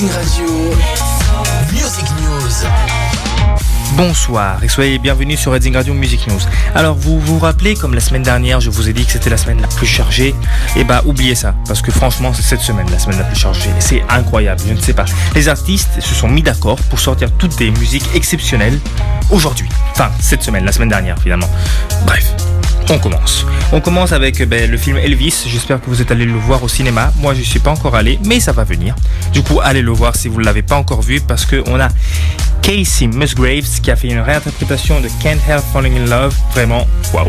Radio, Music News. Bonsoir et soyez bienvenus sur Radio Music News. Alors vous vous rappelez comme la semaine dernière je vous ai dit que c'était la semaine la plus chargée Et bah oubliez ça parce que franchement c'est cette semaine la semaine la plus chargée c'est incroyable, je ne sais pas. Les artistes se sont mis d'accord pour sortir toutes des musiques exceptionnelles aujourd'hui. Enfin cette semaine, la semaine dernière finalement. Bref, on commence. On commence avec ben, le film Elvis. J'espère que vous êtes allé le voir au cinéma. Moi, je ne suis pas encore allé, mais ça va venir. Du coup, allez le voir si vous ne l'avez pas encore vu parce qu'on a Casey Musgraves qui a fait une réinterprétation de Can't Help Falling in Love. Vraiment, waouh.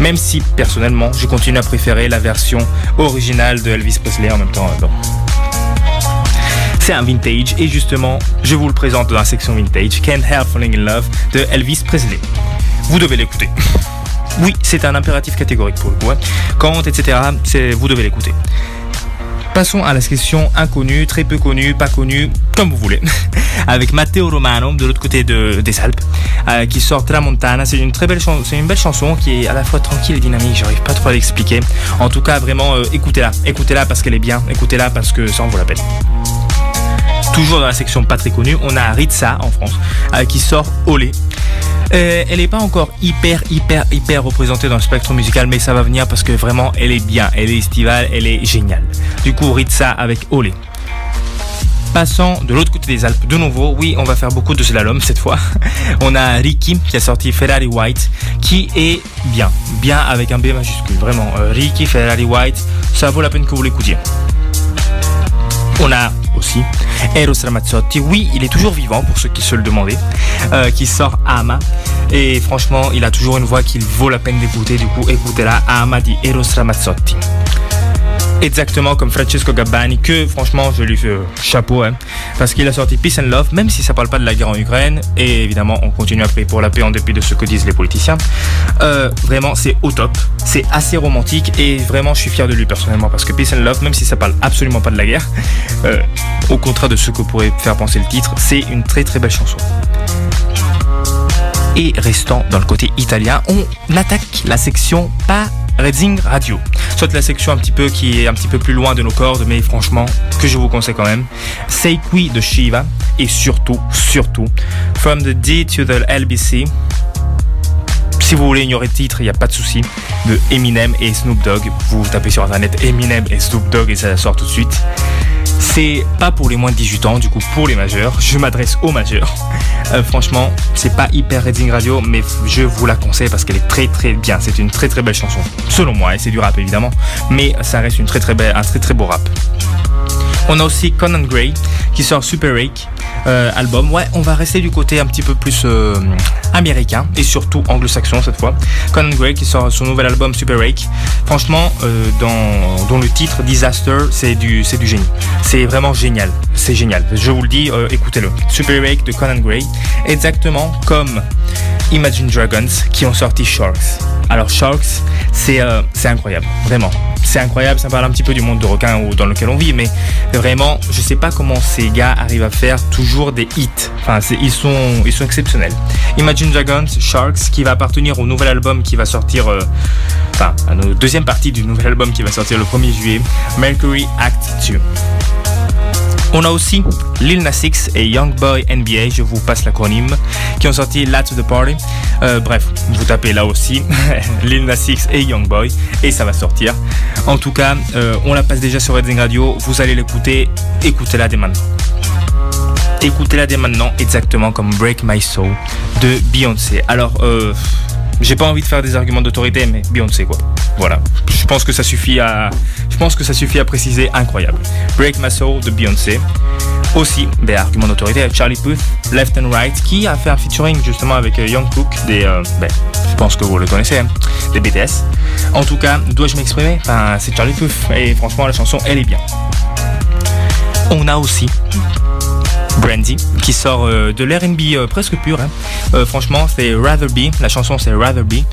Même si personnellement, je continue à préférer la version originale de Elvis Presley en même temps. Euh, C'est un vintage et justement, je vous le présente dans la section vintage, Can't Help Falling in Love de Elvis Presley. Vous devez l'écouter. Oui, c'est un impératif catégorique pour le coup. Quand, etc., vous devez l'écouter. Passons à la section inconnue, très peu connue, pas connue, comme vous voulez, avec Matteo Romano de l'autre côté des Alpes, euh, qui sort Tramontana. C'est une très belle chanson, c'est une belle chanson qui est à la fois tranquille et dynamique. J'arrive pas trop à l'expliquer. En tout cas, vraiment, euh, écoutez-la, écoutez-la parce qu'elle est bien, écoutez-la parce que ça en vaut la peine. Toujours dans la section pas très connue, on a Ritza en France, euh, qui sort Olé. Euh, elle n'est pas encore hyper, hyper, hyper représentée dans le spectre musical, mais ça va venir parce que vraiment, elle est bien, elle est estivale, elle est géniale. Du coup, Ritza avec Olé. Passant de l'autre côté des Alpes de nouveau, oui, on va faire beaucoup de slalom cette fois. On a Ricky qui a sorti Ferrari White, qui est bien, bien avec un B majuscule, vraiment. Euh, Ricky Ferrari White, ça vaut la peine que vous l'écoutiez. On a aussi Eros Ramazzotti, oui, il est toujours vivant pour ceux qui se le demandaient, euh, qui sort Ama. Et franchement, il a toujours une voix qu'il vaut la peine d'écouter. Du coup, écoutez-la, Ama di Eros Ramazzotti exactement comme Francesco Gabbani, que franchement je lui fais euh, chapeau, hein, parce qu'il a sorti Peace and Love, même si ça parle pas de la guerre en Ukraine, et évidemment on continue à prier pour la paix en dépit de ce que disent les politiciens. Euh, vraiment c'est au top, c'est assez romantique, et vraiment je suis fier de lui personnellement, parce que Peace and Love, même si ça parle absolument pas de la guerre, euh, au contraire de ce que pourrait faire penser le titre, c'est une très très belle chanson. Et restant dans le côté italien, on attaque la section pas Reading Radio. Soit la section un petit peu qui est un petit peu plus loin de nos cordes, mais franchement, que je vous conseille quand même. Seikui de Shiva. Et surtout, surtout, From the D to the LBC. Si vous voulez ignorer le titre, il n'y a pas de souci. De Eminem et Snoop Dogg. Vous tapez sur internet Eminem et Snoop Dogg et ça sort tout de suite. C'est pas pour les moins de 18 ans, du coup pour les majeurs. Je m'adresse aux majeurs. Euh, franchement, c'est pas hyper Reading Radio, mais je vous la conseille parce qu'elle est très très bien. C'est une très très belle chanson, selon moi. Et c'est du rap évidemment, mais ça reste une très très belle, un très très beau rap. On a aussi Conan Gray qui sort Super Rake euh, album. Ouais, on va rester du côté un petit peu plus euh, américain et surtout anglo-saxon cette fois. Conan Gray qui sort son nouvel album Super Rake. Franchement, euh, dans, le titre Disaster, c'est du, c'est du génie. C'est vraiment génial. C'est génial. Je vous le dis, écoutez-le. Super Rake de Conan Gray. Exactement comme Imagine Dragons qui ont sorti Sharks. Alors Sharks, c'est c'est incroyable, vraiment. C'est incroyable, ça parle un petit peu du monde de requins dans lequel on vit, mais vraiment, je sais pas comment ces gars arrivent à faire toujours des hits. Enfin, ils sont, exceptionnels. Imagine Dragons, Sharks, qui va appartenir au nouvel album qui va sortir, euh, enfin, à la deuxième partie du nouvel album qui va sortir le 1er juillet, Mercury Act 2. On a aussi Lil Nas X et Young Boy NBA, je vous passe l'acronyme, qui ont sorti Lat to the Party. Euh, bref, vous tapez là aussi Lil Nas X et Young Boy et ça va sortir. En tout cas, euh, on la passe déjà sur Redding Radio, vous allez l'écouter, écoutez-la dès maintenant. Écoutez-la dès maintenant, exactement comme Break My Soul de Beyoncé. Alors, euh, j'ai pas envie de faire des arguments d'autorité, mais Beyoncé quoi. Voilà. Je pense que ça suffit à, préciser. Incroyable. Break My Soul de Beyoncé. Aussi des arguments d'autorité Charlie Puth, Left and Right, qui a fait un featuring justement avec euh, Young Cook, des, euh, ben, je pense que vous le connaissez, hein, des BTS. En tout cas, dois-je m'exprimer? Enfin, c'est Charlie Puth et franchement la chanson, elle est bien. On a aussi Brandy, qui sort euh, de l'R&B euh, presque pur. Hein. Euh, franchement, c'est Rather Be. La chanson, c'est Rather Be.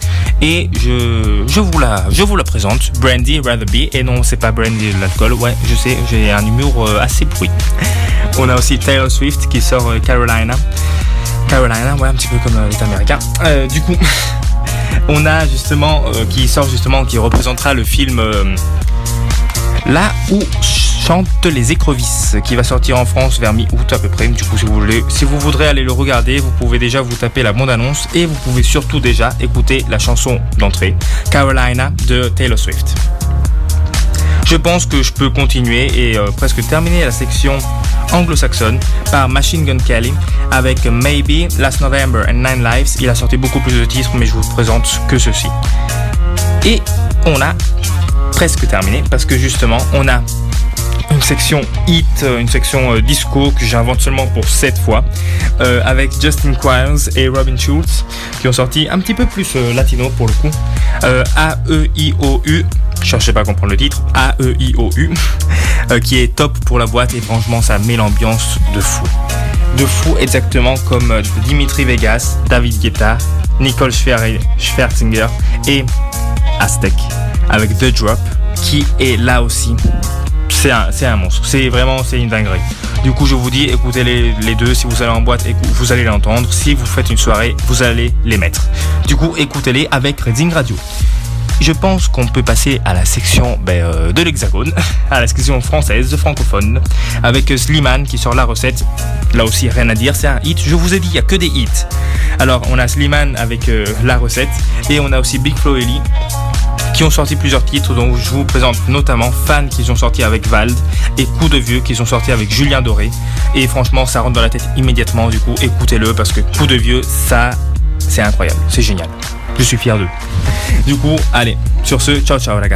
Et je, vous la présente. Brandy, Rather Be. Et non, c'est pas Brandy de l'alcool. Ouais, je sais, j'ai un humour assez bruit. On a aussi Taylor Swift qui sort Carolina. Carolina, ouais, un petit peu comme les Américains. du coup, on a justement qui sort justement, qui représentera le film là où chante Les écrevisses qui va sortir en France vers mi-août à peu près. Du coup, si vous, voulez, si vous voudrez aller le regarder, vous pouvez déjà vous taper la bande-annonce et vous pouvez surtout déjà écouter la chanson d'entrée, Carolina de Taylor Swift. Je pense que je peux continuer et euh, presque terminer la section anglo-saxonne par Machine Gun Kelly avec Maybe, Last November and Nine Lives. Il a sorti beaucoup plus de titres, mais je vous présente que ceci. Et on a presque terminé parce que justement, on a une section hit, euh, une section euh, disco que j'invente seulement pour cette fois, euh, avec Justin Quiles et Robin Schultz, qui ont sorti un petit peu plus latino pour le coup. A-E-I-O-U, je cherchais pas à comprendre le titre, A-E-I-O-U, qui est top pour la boîte et franchement ça met l'ambiance de fou. De fou exactement comme Dimitri Vegas, David Guetta, Nicole Schwerzinger et Aztec avec The Drop qui est là aussi c'est un, monstre. C'est vraiment c'est une dinguerie. Du coup, je vous dis, écoutez les, les deux. Si vous allez en boîte, vous allez l'entendre. Si vous faites une soirée, vous allez les mettre. Du coup, écoutez-les avec Reading Radio. Je pense qu'on peut passer à la section ben, euh, de l'Hexagone, à la section française, francophone, avec Slimane qui sort la recette. Là aussi, rien à dire, c'est un hit. Je vous ai dit, il n'y a que des hits. Alors, on a Slimane avec euh, la recette, et on a aussi Big Flo Ellie qui ont sorti plusieurs titres, dont je vous présente notamment Fan qui ont sorti avec Vald et Coup de Vieux qui sont sortis avec Julien Doré. Et franchement, ça rentre dans la tête immédiatement, du coup, écoutez-le parce que Coup de Vieux, ça, c'est incroyable, c'est génial. Je suis fier d'eux. Du coup, allez, sur ce, ciao ciao la gars.